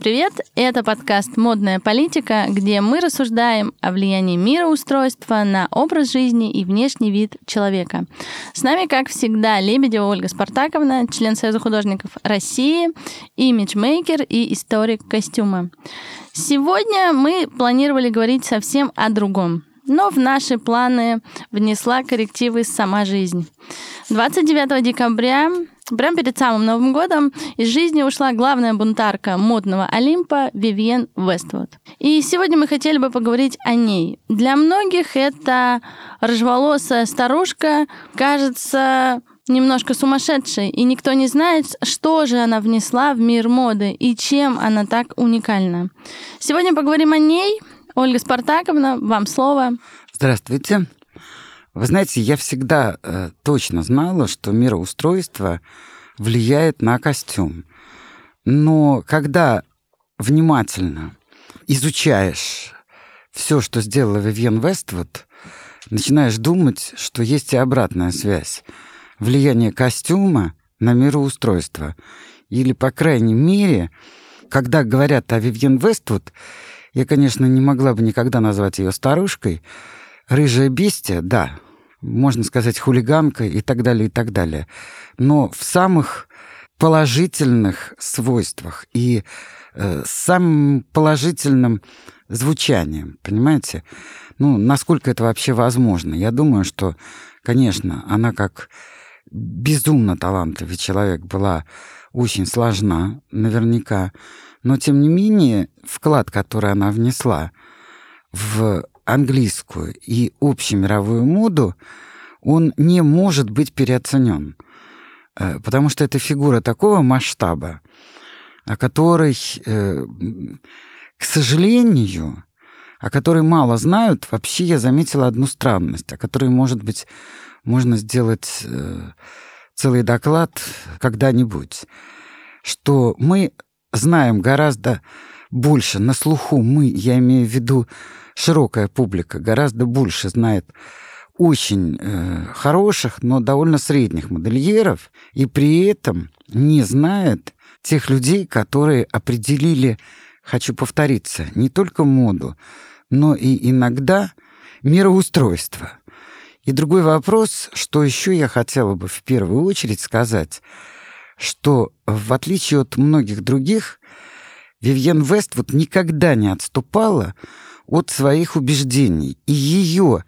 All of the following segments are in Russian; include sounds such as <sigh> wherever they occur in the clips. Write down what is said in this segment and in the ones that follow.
Привет! Это подкаст «Модная политика», где мы рассуждаем о влиянии мироустройства на образ жизни и внешний вид человека. С нами, как всегда, Лебедева Ольга Спартаковна, член Союза художников России, имиджмейкер и историк костюма. Сегодня мы планировали говорить совсем о другом, но в наши планы внесла коррективы сама жизнь. 29 декабря Прямо перед самым Новым годом из жизни ушла главная бунтарка модного Олимпа Вивьен Вествуд. И сегодня мы хотели бы поговорить о ней. Для многих это рыжеволосая старушка кажется немножко сумасшедшей, и никто не знает, что же она внесла в мир моды и чем она так уникальна. Сегодня поговорим о ней. Ольга Спартаковна, вам слово. Здравствуйте. Вы знаете, я всегда э, точно знала, что мироустройство влияет на костюм. Но когда внимательно изучаешь все, что сделала Вивьен Вествуд, начинаешь думать, что есть и обратная связь. Влияние костюма на мироустройство. Или, по крайней мере, когда говорят о Вивьен Вествуд, я, конечно, не могла бы никогда назвать ее старушкой, рыжая бестия, да, можно сказать, хулиганка и так далее, и так далее. Но в самых положительных свойствах и э, самым положительным звучанием, понимаете? Ну, насколько это вообще возможно? Я думаю, что, конечно, она как безумно талантливый человек была очень сложна, наверняка, но тем не менее вклад, который она внесла в английскую и общемировую моду, он не может быть переоценен. Э, потому что это фигура такого масштаба, о которой, э, к сожалению, о которой мало знают, вообще я заметила одну странность, о которой, может быть, можно сделать э, целый доклад когда-нибудь, что мы знаем гораздо больше на слуху мы, я имею в виду широкая публика гораздо больше знает очень э, хороших, но довольно средних модельеров, и при этом не знает тех людей, которые определили, хочу повториться, не только моду, но и иногда мироустройство. И другой вопрос, что еще я хотела бы в первую очередь сказать, что в отличие от многих других, Вивьен Вествуд никогда не отступала от своих убеждений. И ее,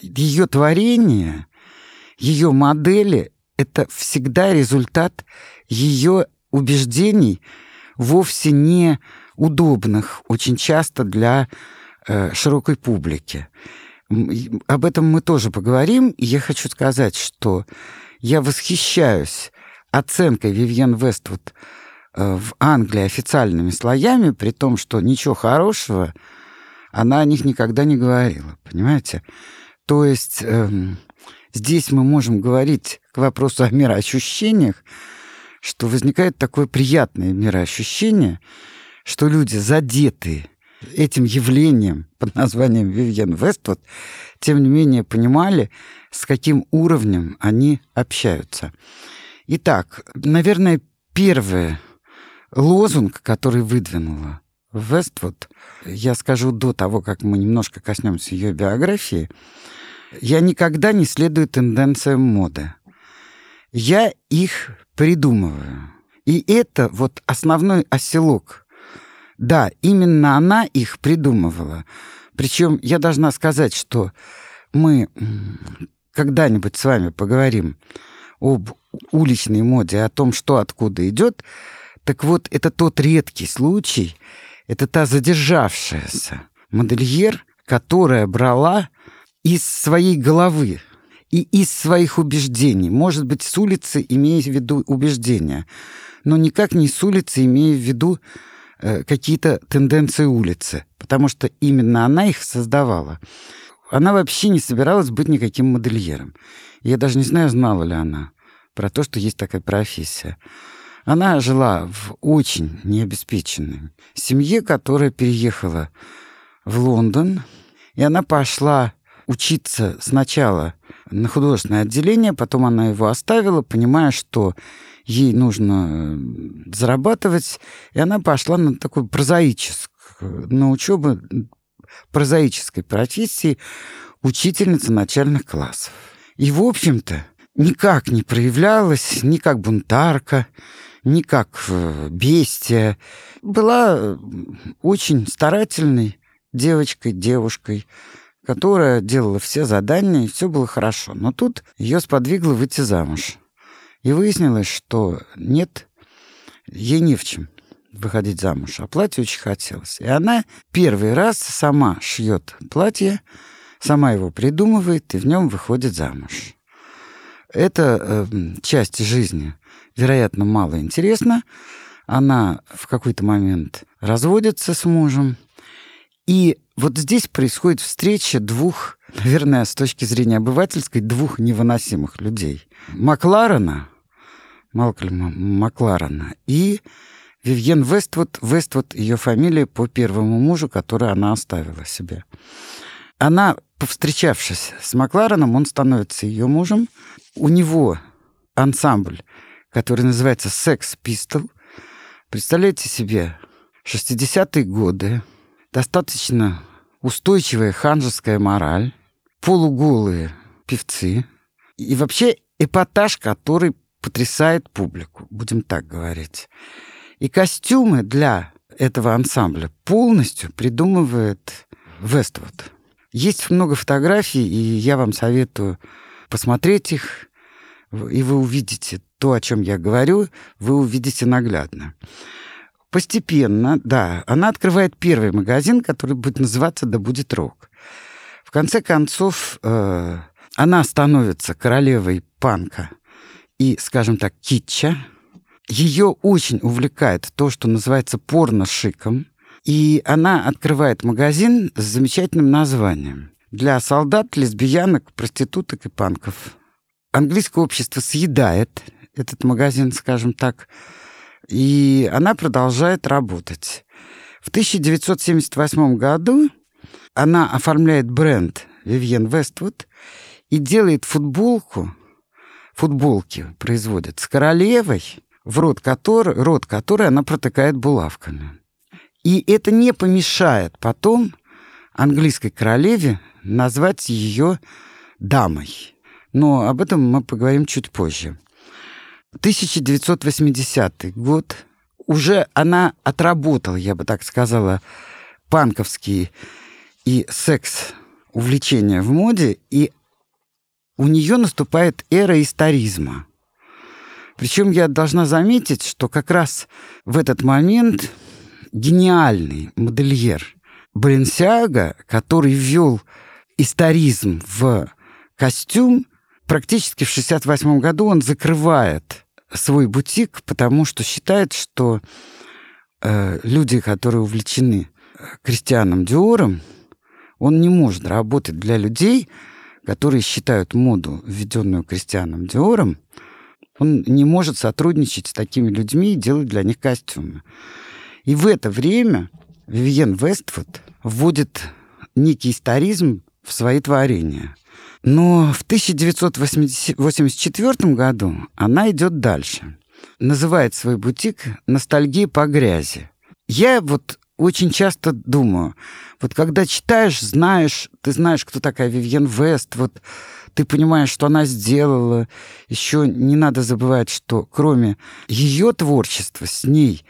ее творение, ее модели — это всегда результат ее убеждений, вовсе не удобных, очень часто для э, широкой публики. Об этом мы тоже поговорим. Я хочу сказать, что я восхищаюсь оценкой Вивьен Вествуд э, в Англии официальными слоями, при том, что ничего хорошего она о них никогда не говорила, понимаете? То есть эм, здесь мы можем говорить к вопросу о мироощущениях, что возникает такое приятное мироощущение, что люди задетые этим явлением под названием Вивьен Вествуд, тем не менее понимали, с каким уровнем они общаются. Итак, наверное, первый лозунг, который выдвинула Вествуд, я скажу до того, как мы немножко коснемся ее биографии, я никогда не следую тенденциям моды. Я их придумываю. И это вот основной оселок. Да, именно она их придумывала. Причем я должна сказать, что мы когда-нибудь с вами поговорим об уличной моде, о том, что откуда идет. Так вот, это тот редкий случай, это та задержавшаяся модельер, которая брала из своей головы и из своих убеждений. Может быть, с улицы имея в виду убеждения, но никак не с улицы имея в виду э, какие-то тенденции улицы, потому что именно она их создавала. Она вообще не собиралась быть никаким модельером. Я даже не знаю, знала ли она про то, что есть такая профессия. Она жила в очень необеспеченной семье, которая переехала в Лондон, и она пошла учиться сначала на художественное отделение, потом она его оставила, понимая, что ей нужно э, зарабатывать, и она пошла на такую прозаическую, на учебу прозаической профессии учительница начальных классов. И, в общем-то, никак не проявлялась ни как бунтарка, ни как э, бестия. Была э, очень старательной девочкой, девушкой, которая делала все задания, и все было хорошо. Но тут ее сподвигло выйти замуж. И выяснилось, что нет, ей не в чем выходить замуж, а платье очень хотелось. И она первый раз сама шьет платье, сама его придумывает и в нем выходит замуж. Эта э, часть жизни, вероятно, мало интересна. Она в какой-то момент разводится с мужем. И вот здесь происходит встреча двух, наверное, с точки зрения обывательской, двух невыносимых людей. Макларена, Малкольма Макларена и Вивьен Вествуд. Вествуд ее фамилия по первому мужу, который она оставила себе. Она, повстречавшись с Маклареном, он становится ее мужем. У него ансамбль, который называется «Секс Пистол». Представляете себе, 60-е годы, достаточно устойчивая ханжеская мораль, полуголые певцы и вообще эпатаж, который потрясает публику, будем так говорить. И костюмы для этого ансамбля полностью придумывает Вествуд. Есть много фотографий, и я вам советую посмотреть их, и вы увидите то, о чем я говорю, вы увидите наглядно. Постепенно, да, она открывает первый магазин, который будет называться «Да будет рок». В конце концов, э, она становится королевой панка и, скажем так, китча. Ее очень увлекает то, что называется порно-шиком. И она открывает магазин с замечательным названием для солдат, лесбиянок, проституток и панков. Английское общество съедает этот магазин, скажем так, и она продолжает работать. В 1978 году она оформляет бренд Vivienne Westwood и делает футболку, футболки производит с королевой, в рот которой, рот которой она протыкает булавками. И это не помешает потом английской королеве назвать ее дамой. Но об этом мы поговорим чуть позже. 1980 год. Уже она отработала, я бы так сказала, панковские и секс увлечения в моде, и у нее наступает эра историзма. Причем я должна заметить, что как раз в этот момент гениальный модельер Баленсиага, который ввел историзм в костюм, практически в 68 году он закрывает свой бутик, потому что считает, что э, люди, которые увлечены э, Кристианом Диором, он не может работать для людей, которые считают моду, введенную Кристианом Диором, он не может сотрудничать с такими людьми и делать для них костюмы. И в это время Вивьен Вестфуд вводит некий историзм в свои творения. Но в 1984 году она идет дальше. Называет свой бутик «Ностальгия по грязи». Я вот очень часто думаю, вот когда читаешь, знаешь, ты знаешь, кто такая Вивьен Вест, вот ты понимаешь, что она сделала. Еще не надо забывать, что кроме ее творчества с ней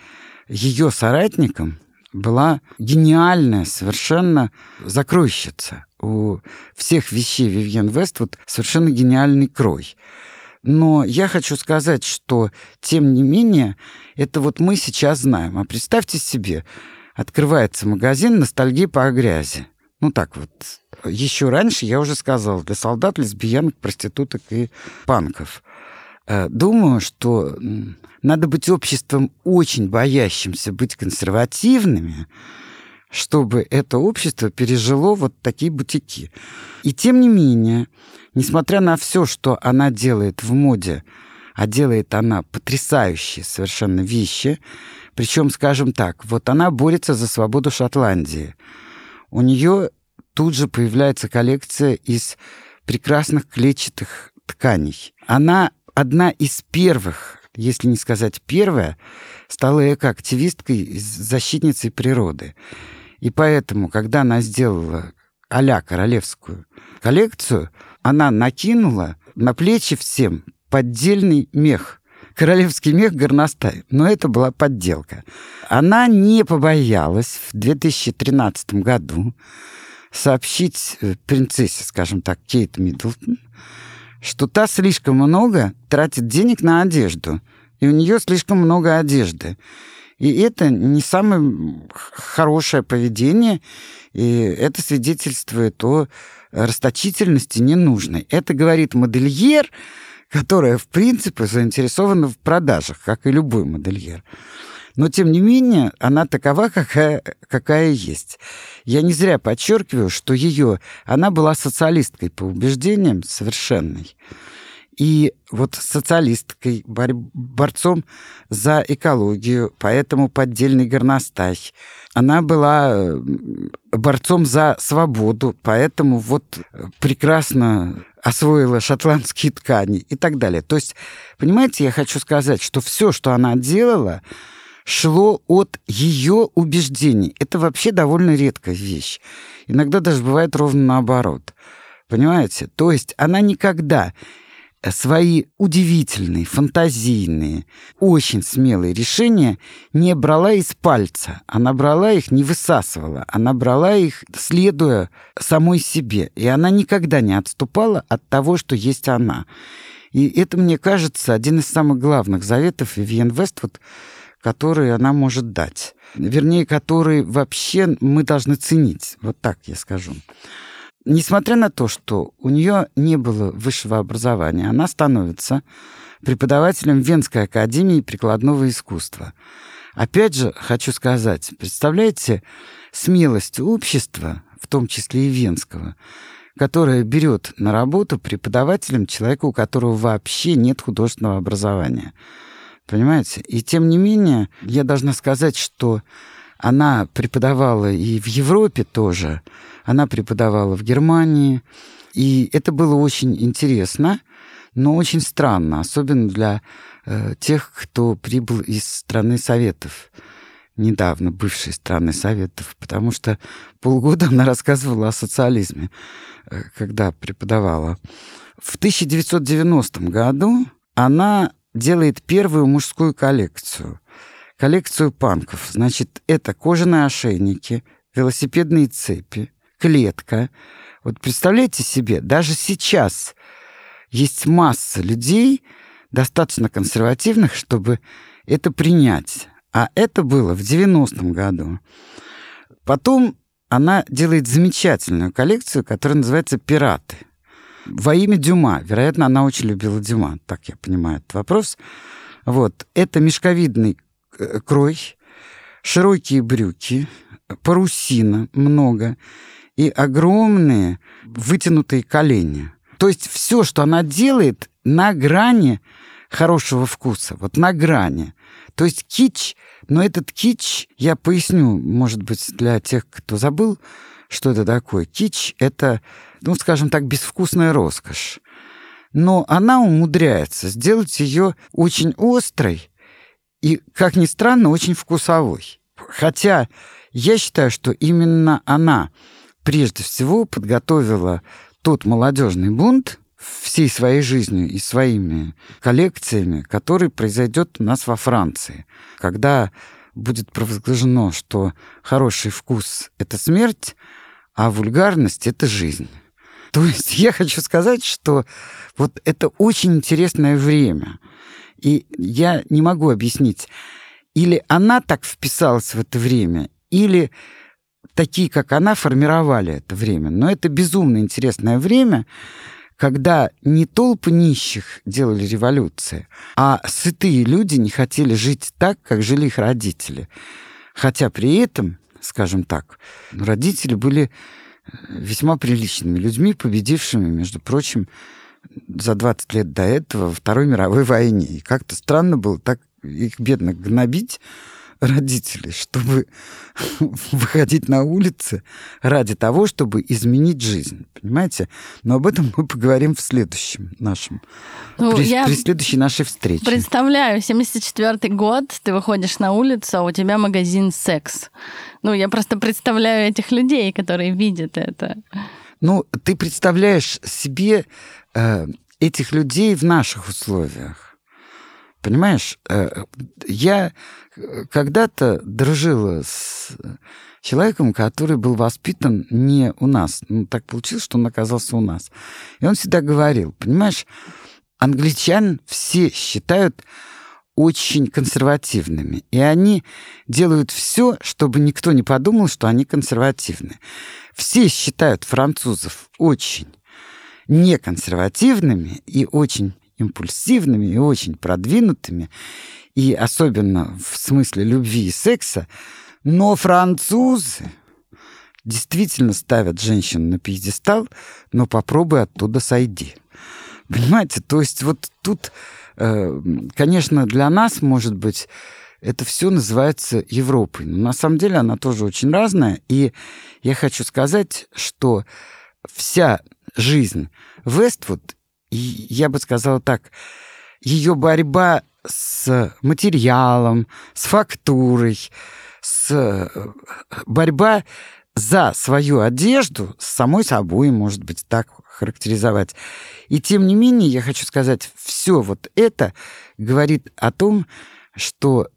ее соратником была гениальная совершенно закройщица. У всех вещей Вивьен Вествуд совершенно гениальный крой. Но я хочу сказать, что, тем не менее, это вот мы сейчас знаем. А представьте себе, открывается магазин «Ностальгия по грязи». Ну так вот. Еще раньше я уже сказал, для солдат, лесбиянок, проституток и панков. Э, думаю, что надо быть обществом очень боящимся быть консервативными, чтобы это общество пережило вот такие бутики. И тем не менее, несмотря на все, что она делает в моде, а делает она потрясающие совершенно вещи, причем, скажем так, вот она борется за свободу Шотландии. У нее тут же появляется коллекция из прекрасных клетчатых тканей. Она одна из первых если не сказать первая, стала экоактивисткой, защитницей природы. И поэтому, когда она сделала а королевскую коллекцию, она накинула на плечи всем поддельный мех. Королевский мех горностай. Но это была подделка. Она не побоялась в 2013 году сообщить э, принцессе, скажем так, Кейт Миддлтон, что та слишком много тратит денег на одежду, и у нее слишком много одежды. И это не самое хорошее поведение, и это свидетельствует о расточительности ненужной. Это говорит модельер, которая, в принципе, заинтересована в продажах, как и любой модельер. Но, тем не менее, она такова, какая, какая есть. Я не зря подчеркиваю, что ее, она была социалисткой по убеждениям совершенной. И вот социалисткой, бор борцом за экологию, поэтому поддельный горностай. Она была борцом за свободу, поэтому вот прекрасно освоила шотландские ткани и так далее. То есть, понимаете, я хочу сказать, что все, что она делала, шло от ее убеждений. Это вообще довольно редкая вещь. Иногда даже бывает ровно наоборот. Понимаете? То есть она никогда свои удивительные, фантазийные, очень смелые решения не брала из пальца. Она брала их, не высасывала. Она брала их, следуя самой себе. И она никогда не отступала от того, что есть она. И это, мне кажется, один из самых главных заветов Вивьен Вествуд, которые она может дать. Вернее, которые вообще мы должны ценить. Вот так я скажу. Несмотря на то, что у нее не было высшего образования, она становится преподавателем Венской академии прикладного искусства. Опять же, хочу сказать, представляете, смелость общества, в том числе и венского, которое берет на работу преподавателем человека, у которого вообще нет художественного образования. Понимаете? И тем не менее, я должна сказать, что она преподавала и в Европе тоже, она преподавала в Германии, и это было очень интересно, но очень странно, особенно для э, тех, кто прибыл из страны Советов недавно бывшей страны Советов, потому что полгода она рассказывала о социализме, э, когда преподавала. В 1990 году она делает первую мужскую коллекцию. Коллекцию панков. Значит, это кожаные ошейники, велосипедные цепи, клетка. Вот представляете себе, даже сейчас есть масса людей, достаточно консервативных, чтобы это принять. А это было в 90-м году. Потом она делает замечательную коллекцию, которая называется «Пираты». Во имя Дюма. Вероятно, она очень любила Дюма, так я понимаю этот вопрос. Вот. Это мешковидный э, крой, широкие брюки, парусина много и огромные вытянутые колени. То есть все, что она делает, на грани хорошего вкуса, вот на грани. То есть кич, но этот кич, я поясню, может быть, для тех, кто забыл, что это такое. Кич — это, ну, скажем так, безвкусная роскошь. Но она умудряется сделать ее очень острой и, как ни странно, очень вкусовой. Хотя я считаю, что именно она прежде всего подготовила тот молодежный бунт всей своей жизнью и своими коллекциями, который произойдет у нас во Франции, когда будет провозглашено, что хороший вкус — это смерть, а вульгарность — это жизнь. То есть я хочу сказать, что вот это очень интересное время. И я не могу объяснить, или она так вписалась в это время, или такие, как она, формировали это время. Но это безумно интересное время, когда не толпы нищих делали революции, а сытые люди не хотели жить так, как жили их родители. Хотя при этом скажем так. Родители были э, весьма приличными людьми, победившими, между прочим, за 20 лет до этого во Второй мировой войне. И как-то странно было так их бедно гнобить родителей, чтобы <laughs> выходить на улицы ради того, чтобы изменить жизнь. Понимаете? Но об этом мы поговорим в следующем нашем, ну, при, я при следующей нашей встрече. Представляю, 74-й год, ты выходишь на улицу, а у тебя магазин «Секс». Ну, я просто представляю этих людей, которые видят это. Ну, ты представляешь себе э, этих людей в наших условиях. Понимаешь, э, я когда-то дружила с человеком, который был воспитан не у нас. Ну, так получилось, что он оказался у нас. И он всегда говорил, понимаешь, англичан все считают очень консервативными. И они делают все, чтобы никто не подумал, что они консервативны. Все считают французов очень неконсервативными и очень импульсивными и очень продвинутыми, и особенно в смысле любви и секса, но французы действительно ставят женщин на пьедестал, но попробуй оттуда сойди. Понимаете, то есть вот тут, э, конечно, для нас, может быть, это все называется Европой. Но на самом деле она тоже очень разная. И я хочу сказать, что вся жизнь Вествуд и я бы сказала так, ее борьба с материалом, с фактурой, с э, борьба за свою одежду с самой собой, может быть, так характеризовать. И тем не менее, я хочу сказать, все вот это говорит о том, что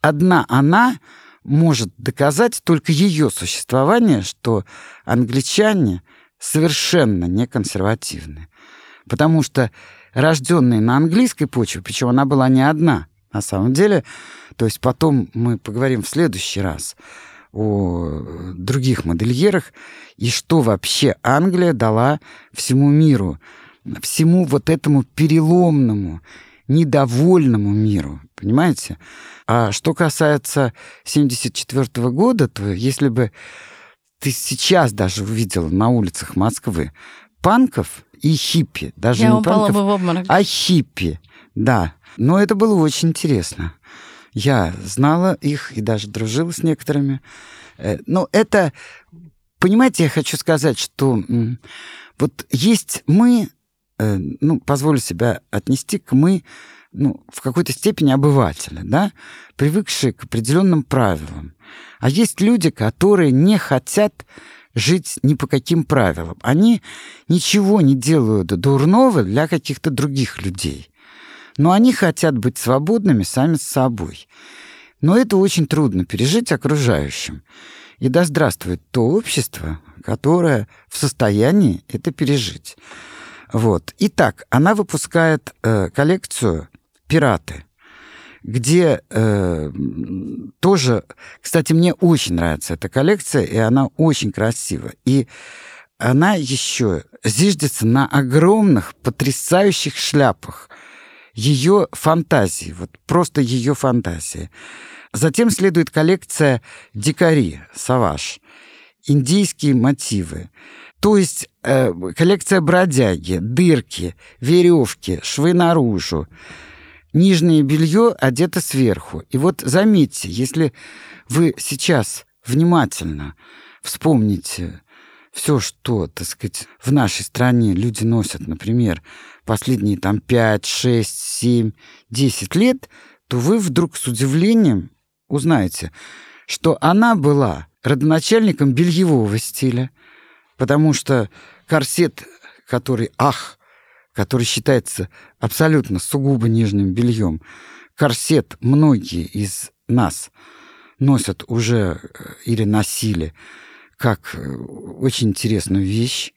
одна она может доказать только ее существование, что англичане совершенно не консервативны. Потому что рожденные на английской почве, причем она была не одна, на самом деле, то есть потом мы поговорим в следующий раз о других модельерах и что вообще Англия дала всему миру, всему вот этому переломному, недовольному миру, понимаете? А что касается 74 года, то если бы ты сейчас даже увидела на улицах Москвы панков и хиппи. Даже Я не упала панков, бы в обморок. а хиппи. Да. Но это было очень интересно. Я знала их и даже дружила с некоторыми. Э, но это, понимаете, я хочу сказать, что вот есть мы, э, ну, позволю себя отнести к мы, ну, в какой-то степени обыватели, да, привыкшие к определенным правилам. А есть люди, которые не хотят жить ни по каким правилам. Они ничего не делают дурного для каких-то других людей. Но они хотят быть свободными сами с собой. Но это очень трудно пережить окружающим. И да здравствует то общество, которое в состоянии это пережить. Вот. Итак, она выпускает э, коллекцию «Пираты» где э, тоже, кстати, мне очень нравится эта коллекция, и она очень красива. И она еще зиждется на огромных, потрясающих шляпах. Ее фантазии, вот просто ее фантазии. Затем следует коллекция «Дикари», «Саваж», индийские мотивы. То есть э, коллекция бродяги, дырки, веревки, швы наружу, нижнее белье одето сверху. И вот заметьте, если вы сейчас внимательно вспомните все, что, так сказать, в нашей стране люди носят, например, последние там 5, 6, 7, 10 лет, то вы вдруг с удивлением узнаете, что она была родоначальником бельевого стиля, потому что корсет, который, ах, который считается абсолютно сугубо нижним бельем, корсет многие из нас носят уже э, или носили как э, очень интересную вещь,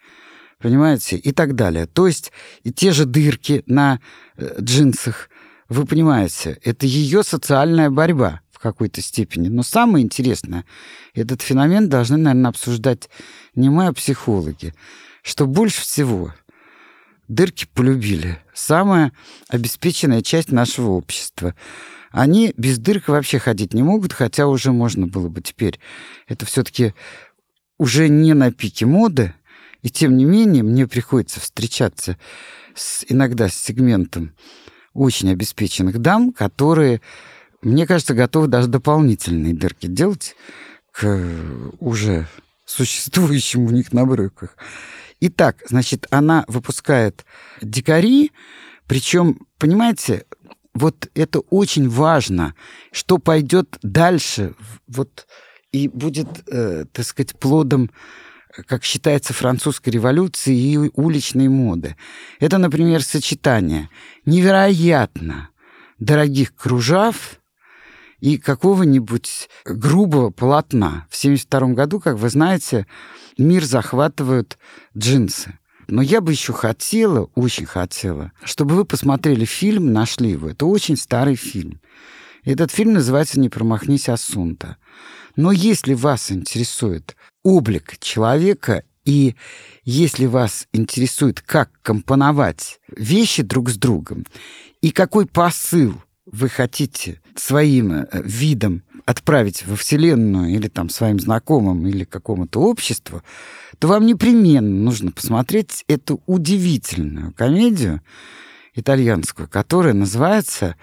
понимаете, и так далее. То есть и те же дырки на э, джинсах, вы понимаете, это ее социальная борьба в какой-то степени. Но самое интересное, этот феномен должны, наверное, обсуждать не мы, а психологи, что больше всего дырки полюбили. Самая обеспеченная часть нашего общества. Они без дырок вообще ходить не могут, хотя уже можно было бы теперь. Это все-таки уже не на пике моды, и тем не менее мне приходится встречаться с, иногда с сегментом очень обеспеченных дам, которые мне кажется, готовы даже дополнительные дырки делать к уже существующим у них на брюках. Итак, значит, она выпускает дикари, причем, понимаете, вот это очень важно, что пойдет дальше, вот и будет, э, так сказать, плодом, как считается, французской революции и уличной моды. Это, например, сочетание невероятно дорогих кружав и какого-нибудь грубого полотна. В 1972 году, как вы знаете, мир захватывают джинсы. Но я бы еще хотела, очень хотела, чтобы вы посмотрели фильм, нашли его. Это очень старый фильм. Этот фильм называется «Не промахнись, Асунта». Но если вас интересует облик человека и если вас интересует, как компоновать вещи друг с другом и какой посыл вы хотите своим э, видом отправить во Вселенную или там своим знакомым или какому-то обществу, то вам непременно нужно посмотреть эту удивительную комедию итальянскую, которая называется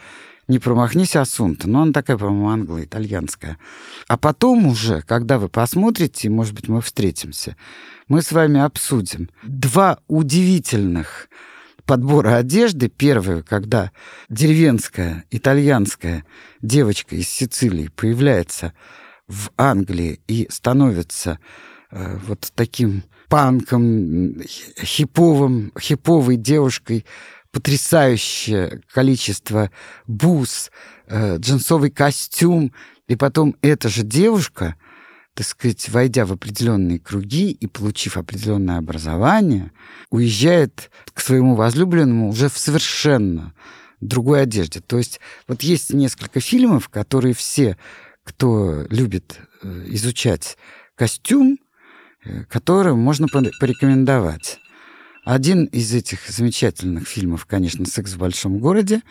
«Не промахнись, Асунта». Но она такая, по-моему, англо-итальянская. А потом уже, когда вы посмотрите, может быть, мы встретимся, мы с вами обсудим два удивительных подбора одежды. Первое, когда деревенская итальянская девочка из Сицилии появляется в Англии и становится э, вот таким панком, хиповым, хиповой девушкой, потрясающее количество бус, э, джинсовый костюм, и потом эта же девушка так сказать, войдя в определенные круги и получив определенное образование, уезжает к своему возлюбленному уже в совершенно другой одежде. То есть вот есть несколько фильмов, которые все, кто любит э, изучать костюм, э, который можно порекомендовать. Один из этих замечательных фильмов, конечно, «Секс в большом городе».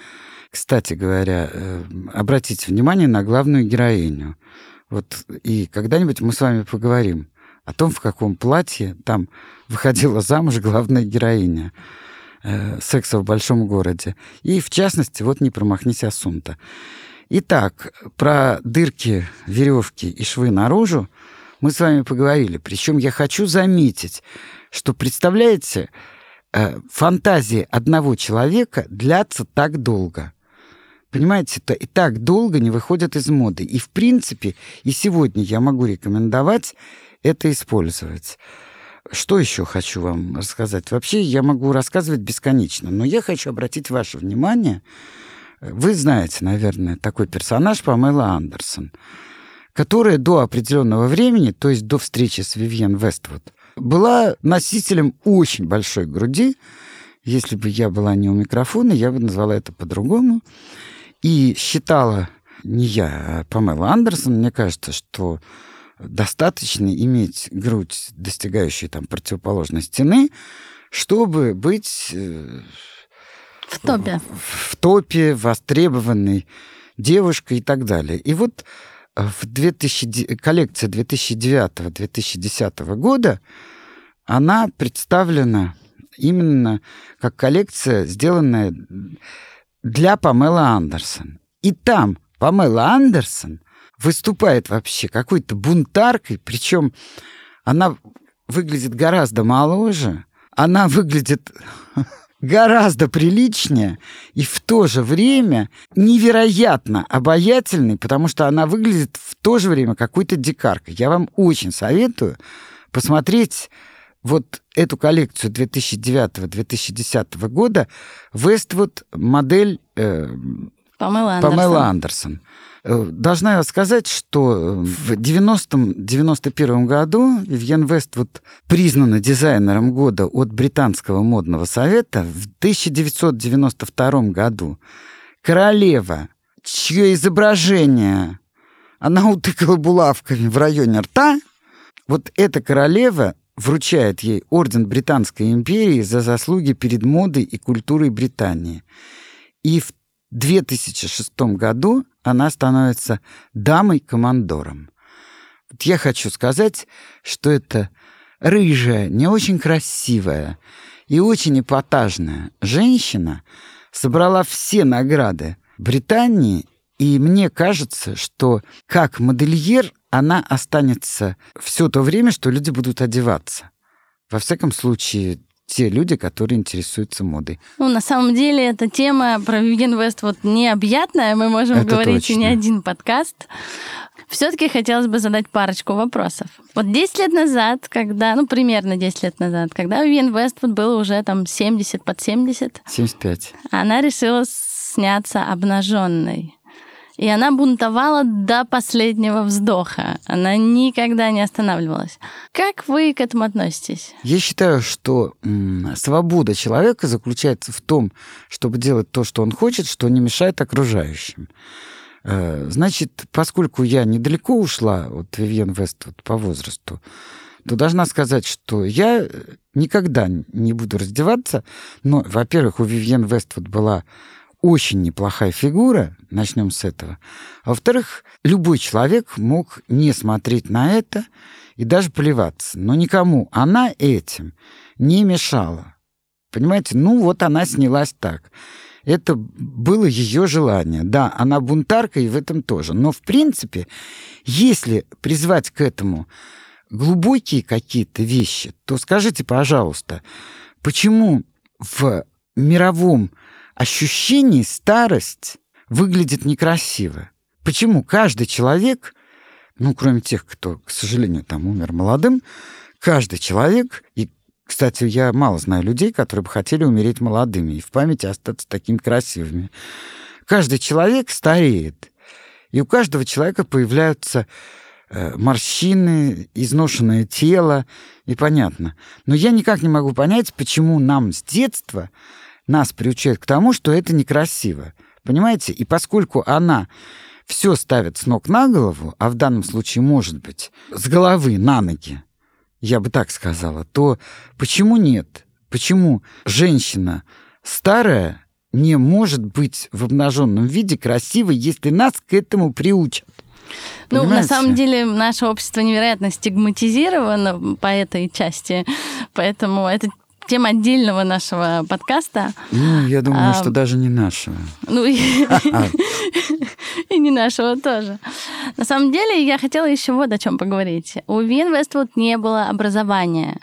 Кстати говоря, э, обратите внимание на главную героиню – вот и когда-нибудь мы с вами поговорим о том, в каком платье там выходила замуж главная героиня э, секса в большом городе. И, в частности, вот не промахнись Асунта. Итак, про дырки, веревки и швы наружу мы с вами поговорили. Причем я хочу заметить, что, представляете, э, фантазии одного человека длятся так долго. Понимаете, это и так долго не выходят из моды. И, в принципе, и сегодня я могу рекомендовать это использовать. Что еще хочу вам рассказать? Вообще я могу рассказывать бесконечно, но я хочу обратить ваше внимание. Вы знаете, наверное, такой персонаж Памела Андерсон, которая до определенного времени, то есть до встречи с Вивьен Вествуд, была носителем очень большой груди. Если бы я была не у микрофона, я бы назвала это по-другому. И считала не я, а Памела Андерсон, мне кажется, что достаточно иметь грудь, достигающую там противоположной стены, чтобы быть э, в топе, в, в топе востребованной девушкой и так далее. И вот в 2000, коллекция 2009-2010 года она представлена именно как коллекция, сделанная для Памелы Андерсон. И там Памела Андерсон выступает вообще какой-то бунтаркой, причем она выглядит гораздо моложе, она выглядит <laughs> гораздо приличнее и в то же время невероятно обаятельной, потому что она выглядит в то же время какой-то дикаркой. Я вам очень советую посмотреть вот эту коллекцию 2009-2010 года Вествуд модель э, Памела Андерсон. Памела Андерсон. Э, должна я сказать, что в 90-91 году Вивьен Вествуд признана дизайнером года от Британского модного совета. В 1992 году королева, чье изображение она утыкала булавками в районе рта, вот эта королева вручает ей орден Британской империи за заслуги перед модой и культурой Британии. И в 2006 году она становится дамой-командором. Вот я хочу сказать, что это рыжая, не очень красивая и очень эпатажная женщина собрала все награды Британии И мне кажется, что как модельер она останется все то время, что люди будут одеваться. Во всяком случае, те люди, которые интересуются модой. Ну, на самом деле, эта тема про Вивьен Вест вот необъятная. Мы можем Это говорить точно. и не один подкаст. Все-таки хотелось бы задать парочку вопросов. Вот 10 лет назад, когда, ну, примерно 10 лет назад, когда Вивьен Вествуд было уже там 70 под 70. 75. Она решила сняться обнаженной. И она бунтовала до последнего вздоха. Она никогда не останавливалась. Как вы к этому относитесь? Я считаю, что свобода человека заключается в том, чтобы делать то, что он хочет, что не мешает окружающим. Э, значит, поскольку я недалеко ушла от Вивьен Вест вот, по возрасту, то должна сказать, что я никогда не буду раздеваться. Но, во-первых, у Вивьен Вествуд была очень неплохая фигура, начнем с этого. А во-вторых, любой человек мог не смотреть на это и даже плеваться. Но никому она этим не мешала. Понимаете, ну вот она снялась так. Это было ее желание. Да, она бунтарка и в этом тоже. Но в принципе, если призвать к этому глубокие какие-то вещи, то скажите, пожалуйста, почему в мировом ощущении старость выглядит некрасиво. Почему каждый человек, ну, кроме тех, кто, к сожалению, там умер молодым, каждый человек, и, кстати, я мало знаю людей, которые бы хотели умереть молодыми и в памяти остаться такими красивыми. Каждый человек стареет, и у каждого человека появляются э, морщины, изношенное тело, и понятно. Но я никак не могу понять, почему нам с детства нас приучают к тому, что это некрасиво. Понимаете? И поскольку она все ставит с ног на голову, а в данном случае, может быть, с головы на ноги, я бы так сказала, то почему нет? Почему женщина старая не может быть в обнаженном виде красивой, если нас к этому приучат? Ну, на самом деле, наше общество невероятно стигматизировано по этой части, поэтому это тема отдельного нашего подкаста. Ну, я думаю, а, что даже не нашего. Ну, и, <laughs> и не нашего тоже. На самом деле, я хотела еще вот о чем поговорить. У Вин Вествуд не было образования.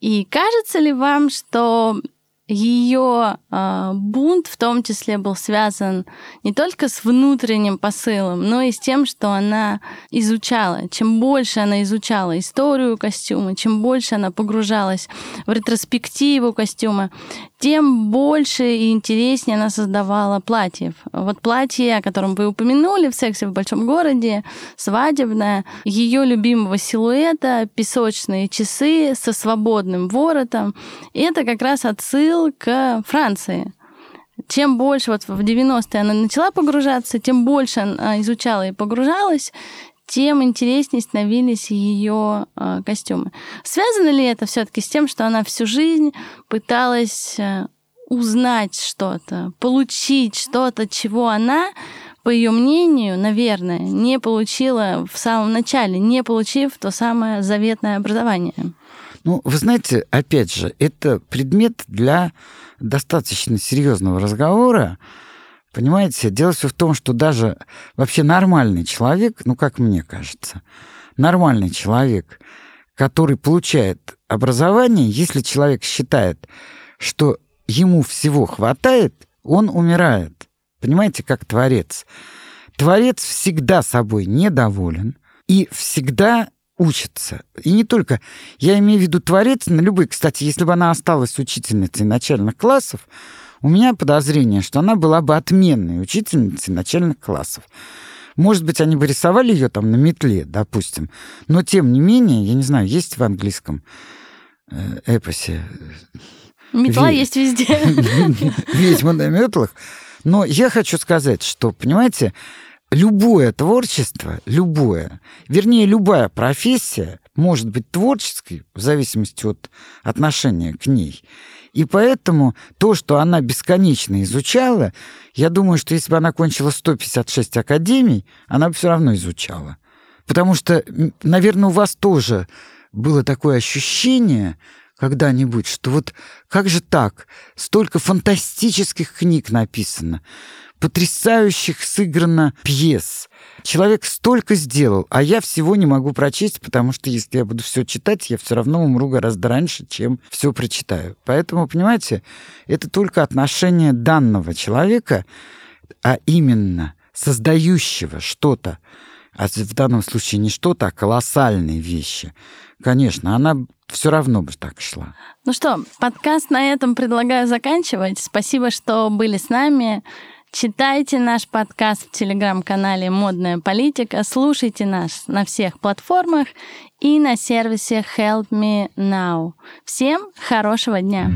И кажется ли вам, что ее э, бунт в том числе был связан не только с внутренним посылом, но и с тем, что она изучала. Чем больше она изучала историю костюма, чем больше она погружалась в ретроспективу костюма, тем больше и интереснее она создавала платьев. Вот платье, о котором вы упомянули в «Сексе в большом городе», свадебное, ее любимого силуэта, песочные часы со свободным воротом. Это как раз отсыл к Франции. Чем больше вот в 90-е она начала погружаться, тем больше она изучала и погружалась, тем интереснее становились ее э, костюмы. Связано ли это все-таки с тем, что она всю жизнь пыталась э, узнать что-то, получить что-то, чего она, по ее мнению, наверное, не получила в самом начале, не получив то самое заветное образование? Ну, вы знаете, опять же, это предмет для достаточно серьезного разговора, Понимаете, дело все в том, что даже вообще нормальный человек, ну, как мне кажется, нормальный человек, который получает образование, если человек считает, что ему всего хватает, он умирает. Понимаете, как творец. Творец всегда собой недоволен и всегда учится. И не только. Я имею в виду творец на любой. Кстати, если бы она осталась учительницей начальных классов, у меня подозрение, что она была бы отменной учительницей начальных классов. Может быть, они бы рисовали ее там на метле, допустим. Но, тем не менее, я не знаю, есть в английском э, эпосе... Метла есть везде. <laughs> Ведьма на метлах. Но я хочу сказать, что, понимаете, любое творчество, любое, вернее, любая профессия может быть творческой в зависимости от отношения к ней. И поэтому то, что она бесконечно изучала, я думаю, что если бы она кончила 156 академий, она бы все равно изучала. Потому что, наверное, у вас тоже было такое ощущение когда-нибудь, что вот как же так? Столько фантастических книг написано. Потрясающих сыграно пьес. Человек столько сделал, а я всего не могу прочесть, потому что если я буду все читать, я все равно умру гораздо раньше, чем все прочитаю. Поэтому, понимаете, это только отношение данного человека, а именно создающего что-то, а в данном случае не что-то, а колоссальные вещи. Конечно, она все равно бы так шла. Ну что, подкаст на этом предлагаю заканчивать. Спасибо, что были с нами. Читайте наш подкаст в телеграм-канале «Модная политика», слушайте нас на всех платформах и на сервисе Help Me Now. Всем хорошего дня!